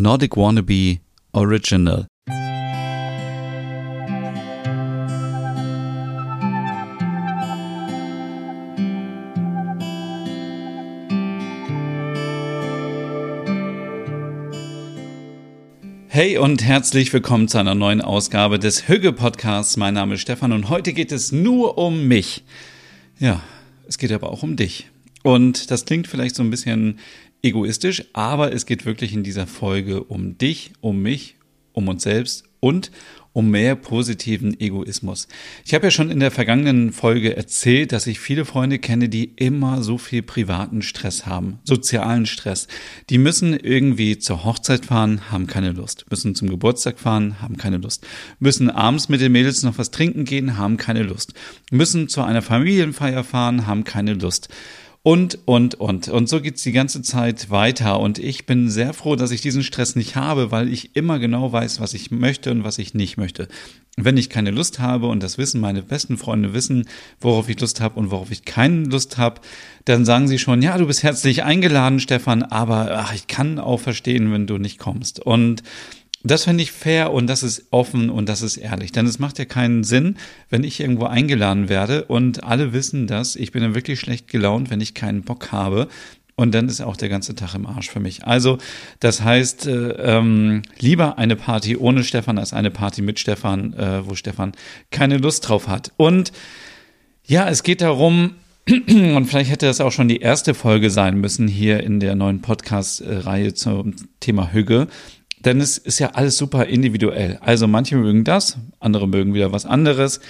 Nordic Wannabe Original. Hey und herzlich willkommen zu einer neuen Ausgabe des Hügge Podcasts. Mein Name ist Stefan und heute geht es nur um mich. Ja, es geht aber auch um dich. Und das klingt vielleicht so ein bisschen egoistisch, aber es geht wirklich in dieser Folge um dich, um mich, um uns selbst und um mehr positiven Egoismus. Ich habe ja schon in der vergangenen Folge erzählt, dass ich viele Freunde kenne, die immer so viel privaten Stress haben, sozialen Stress. Die müssen irgendwie zur Hochzeit fahren, haben keine Lust. Müssen zum Geburtstag fahren, haben keine Lust. Müssen abends mit den Mädels noch was trinken gehen, haben keine Lust. Müssen zu einer Familienfeier fahren, haben keine Lust. Und, und, und. Und so geht's die ganze Zeit weiter. Und ich bin sehr froh, dass ich diesen Stress nicht habe, weil ich immer genau weiß, was ich möchte und was ich nicht möchte. Wenn ich keine Lust habe, und das wissen meine besten Freunde wissen, worauf ich Lust habe und worauf ich keine Lust habe, dann sagen sie schon, ja, du bist herzlich eingeladen, Stefan, aber ach, ich kann auch verstehen, wenn du nicht kommst. Und das finde ich fair und das ist offen und das ist ehrlich. Denn es macht ja keinen Sinn, wenn ich irgendwo eingeladen werde und alle wissen das. Ich bin dann wirklich schlecht gelaunt, wenn ich keinen Bock habe. Und dann ist auch der ganze Tag im Arsch für mich. Also, das heißt, äh, ähm, lieber eine Party ohne Stefan als eine Party mit Stefan, äh, wo Stefan keine Lust drauf hat. Und ja, es geht darum, und vielleicht hätte das auch schon die erste Folge sein müssen hier in der neuen Podcast-Reihe zum Thema Hüge. Denn es ist ja alles super individuell. Also manche mögen das, andere mögen wieder was anderes.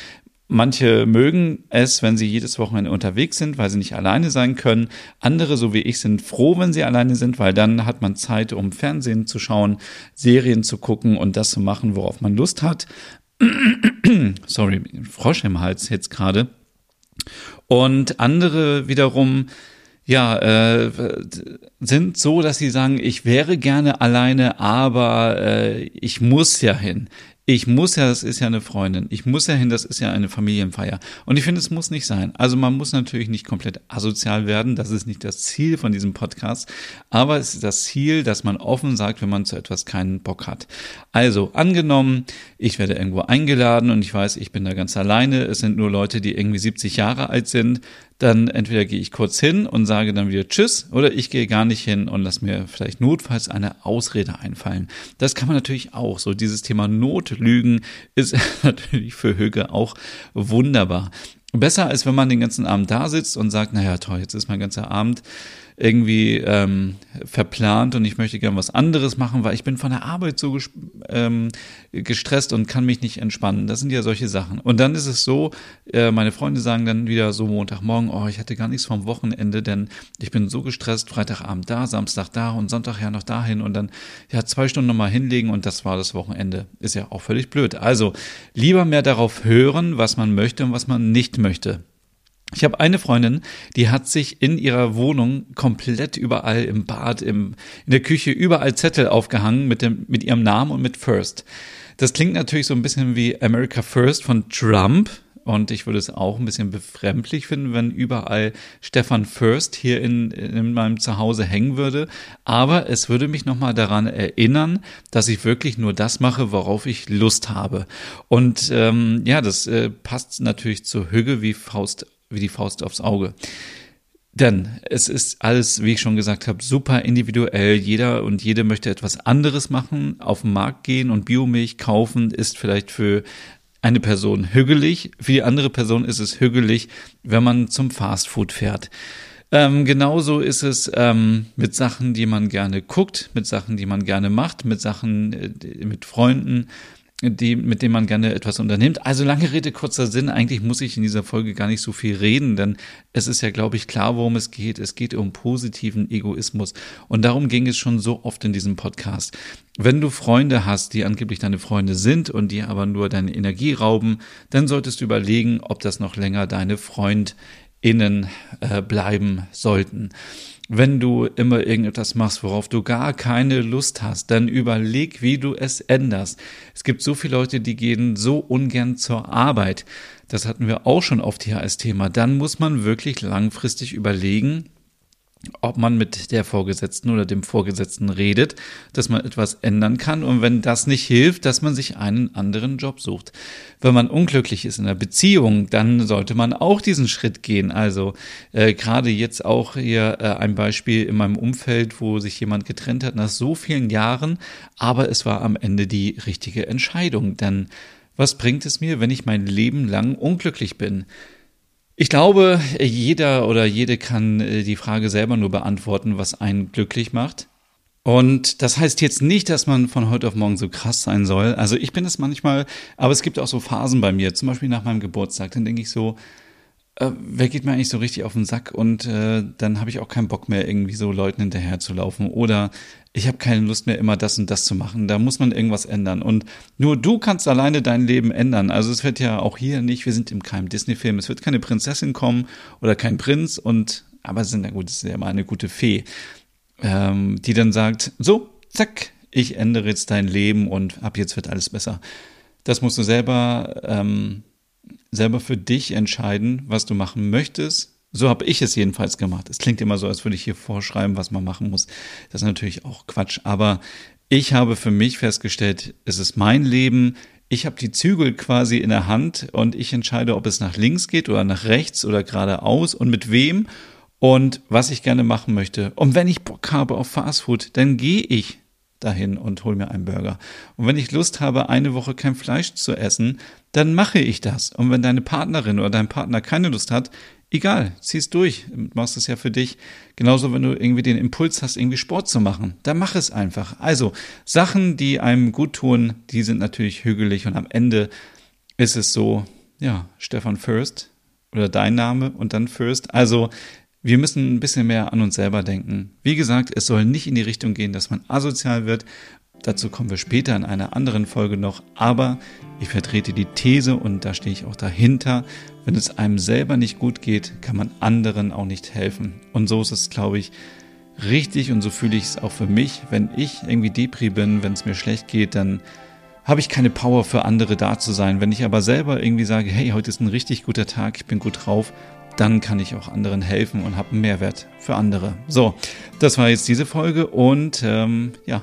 Manche mögen es, wenn sie jedes Wochenende unterwegs sind, weil sie nicht alleine sein können. Andere, so wie ich, sind froh, wenn sie alleine sind, weil dann hat man Zeit, um Fernsehen zu schauen, Serien zu gucken und das zu machen, worauf man Lust hat. Sorry, Frosch im Hals jetzt gerade. Und andere wiederum ja, äh, sind so, dass sie sagen, ich wäre gerne alleine, aber äh, ich muss ja hin ich muss ja, das ist ja eine Freundin, ich muss ja hin, das ist ja eine Familienfeier. Und ich finde, es muss nicht sein. Also man muss natürlich nicht komplett asozial werden, das ist nicht das Ziel von diesem Podcast, aber es ist das Ziel, dass man offen sagt, wenn man zu etwas keinen Bock hat. Also angenommen, ich werde irgendwo eingeladen und ich weiß, ich bin da ganz alleine, es sind nur Leute, die irgendwie 70 Jahre alt sind, dann entweder gehe ich kurz hin und sage dann wieder Tschüss oder ich gehe gar nicht hin und lass mir vielleicht notfalls eine Ausrede einfallen. Das kann man natürlich auch. So dieses Thema Notlügen ist natürlich für Höge auch wunderbar. Besser als wenn man den ganzen Abend da sitzt und sagt, naja, toll, jetzt ist mein ganzer Abend irgendwie ähm, verplant und ich möchte gerne was anderes machen, weil ich bin von der Arbeit so ähm, gestresst und kann mich nicht entspannen. Das sind ja solche Sachen. Und dann ist es so, äh, meine Freunde sagen dann wieder so Montagmorgen, oh, ich hatte gar nichts vom Wochenende, denn ich bin so gestresst, Freitagabend da, Samstag da und Sonntag ja noch dahin und dann ja zwei Stunden nochmal hinlegen und das war das Wochenende. Ist ja auch völlig blöd. Also lieber mehr darauf hören, was man möchte und was man nicht möchte. Ich habe eine Freundin, die hat sich in ihrer Wohnung komplett überall im Bad, im, in der Küche, überall Zettel aufgehangen mit, dem, mit ihrem Namen und mit First. Das klingt natürlich so ein bisschen wie America First von Trump. Und ich würde es auch ein bisschen befremdlich finden, wenn überall Stefan First hier in, in meinem Zuhause hängen würde. Aber es würde mich nochmal daran erinnern, dass ich wirklich nur das mache, worauf ich Lust habe. Und ähm, ja, das äh, passt natürlich zur Hüge wie Faust wie die Faust aufs Auge. Denn es ist alles, wie ich schon gesagt habe, super individuell. Jeder und jede möchte etwas anderes machen. Auf den Markt gehen und Biomilch kaufen ist vielleicht für eine Person hügelig. Für die andere Person ist es hügelig, wenn man zum Fastfood fährt. Ähm, genauso ist es ähm, mit Sachen, die man gerne guckt, mit Sachen, die man gerne macht, mit Sachen äh, mit Freunden, die, mit dem man gerne etwas unternimmt. Also lange Rede, kurzer Sinn. Eigentlich muss ich in dieser Folge gar nicht so viel reden, denn es ist ja, glaube ich, klar, worum es geht. Es geht um positiven Egoismus. Und darum ging es schon so oft in diesem Podcast. Wenn du Freunde hast, die angeblich deine Freunde sind und die aber nur deine Energie rauben, dann solltest du überlegen, ob das noch länger deine FreundInnen äh, bleiben sollten wenn du immer irgendetwas machst, worauf du gar keine Lust hast, dann überleg, wie du es änderst. Es gibt so viele Leute, die gehen so ungern zur Arbeit. Das hatten wir auch schon oft hier als Thema. Dann muss man wirklich langfristig überlegen, ob man mit der Vorgesetzten oder dem Vorgesetzten redet, dass man etwas ändern kann und wenn das nicht hilft, dass man sich einen anderen Job sucht. Wenn man unglücklich ist in einer Beziehung, dann sollte man auch diesen Schritt gehen. Also äh, gerade jetzt auch hier äh, ein Beispiel in meinem Umfeld, wo sich jemand getrennt hat nach so vielen Jahren, aber es war am Ende die richtige Entscheidung. Denn was bringt es mir, wenn ich mein Leben lang unglücklich bin? Ich glaube, jeder oder jede kann äh, die Frage selber nur beantworten, was einen glücklich macht. Und das heißt jetzt nicht, dass man von heute auf morgen so krass sein soll. Also ich bin es manchmal, aber es gibt auch so Phasen bei mir, zum Beispiel nach meinem Geburtstag, dann denke ich so, äh, wer geht mir eigentlich so richtig auf den Sack und äh, dann habe ich auch keinen Bock mehr, irgendwie so Leuten hinterher zu laufen. Oder ich habe keine Lust mehr, immer das und das zu machen. Da muss man irgendwas ändern. Und nur du kannst alleine dein Leben ändern. Also es wird ja auch hier nicht, wir sind im keinem Disney-Film, es wird keine Prinzessin kommen oder kein Prinz und aber sind na gut, es ist ja mal eine gute Fee, ähm, die dann sagt, so, zack, ich ändere jetzt dein Leben und ab jetzt wird alles besser. Das musst du selber ähm, selber für dich entscheiden, was du machen möchtest. So habe ich es jedenfalls gemacht. Es klingt immer so, als würde ich hier vorschreiben, was man machen muss. Das ist natürlich auch Quatsch. Aber ich habe für mich festgestellt, es ist mein Leben. Ich habe die Zügel quasi in der Hand und ich entscheide, ob es nach links geht oder nach rechts oder geradeaus und mit wem und was ich gerne machen möchte. Und wenn ich Bock habe auf Fastfood, dann gehe ich dahin und hol mir einen Burger. Und wenn ich Lust habe, eine Woche kein Fleisch zu essen, dann mache ich das. Und wenn deine Partnerin oder dein Partner keine Lust hat, egal, zieh's durch. Du machst es ja für dich. Genauso, wenn du irgendwie den Impuls hast, irgendwie Sport zu machen, dann mach es einfach. Also, Sachen, die einem gut tun, die sind natürlich hügelig und am Ende ist es so, ja, Stefan First oder dein Name und dann First. Also, wir müssen ein bisschen mehr an uns selber denken. Wie gesagt, es soll nicht in die Richtung gehen, dass man asozial wird. Dazu kommen wir später in einer anderen Folge noch. Aber ich vertrete die These und da stehe ich auch dahinter. Wenn es einem selber nicht gut geht, kann man anderen auch nicht helfen. Und so ist es, glaube ich, richtig und so fühle ich es auch für mich. Wenn ich irgendwie Depri bin, wenn es mir schlecht geht, dann habe ich keine Power für andere da zu sein. Wenn ich aber selber irgendwie sage, hey, heute ist ein richtig guter Tag, ich bin gut drauf, dann kann ich auch anderen helfen und habe einen Mehrwert für andere. So, das war jetzt diese Folge und ähm, ja,